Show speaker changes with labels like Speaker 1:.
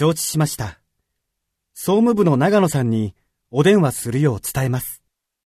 Speaker 1: 承知しました。総務部の長野さんにお電話するよう伝えます。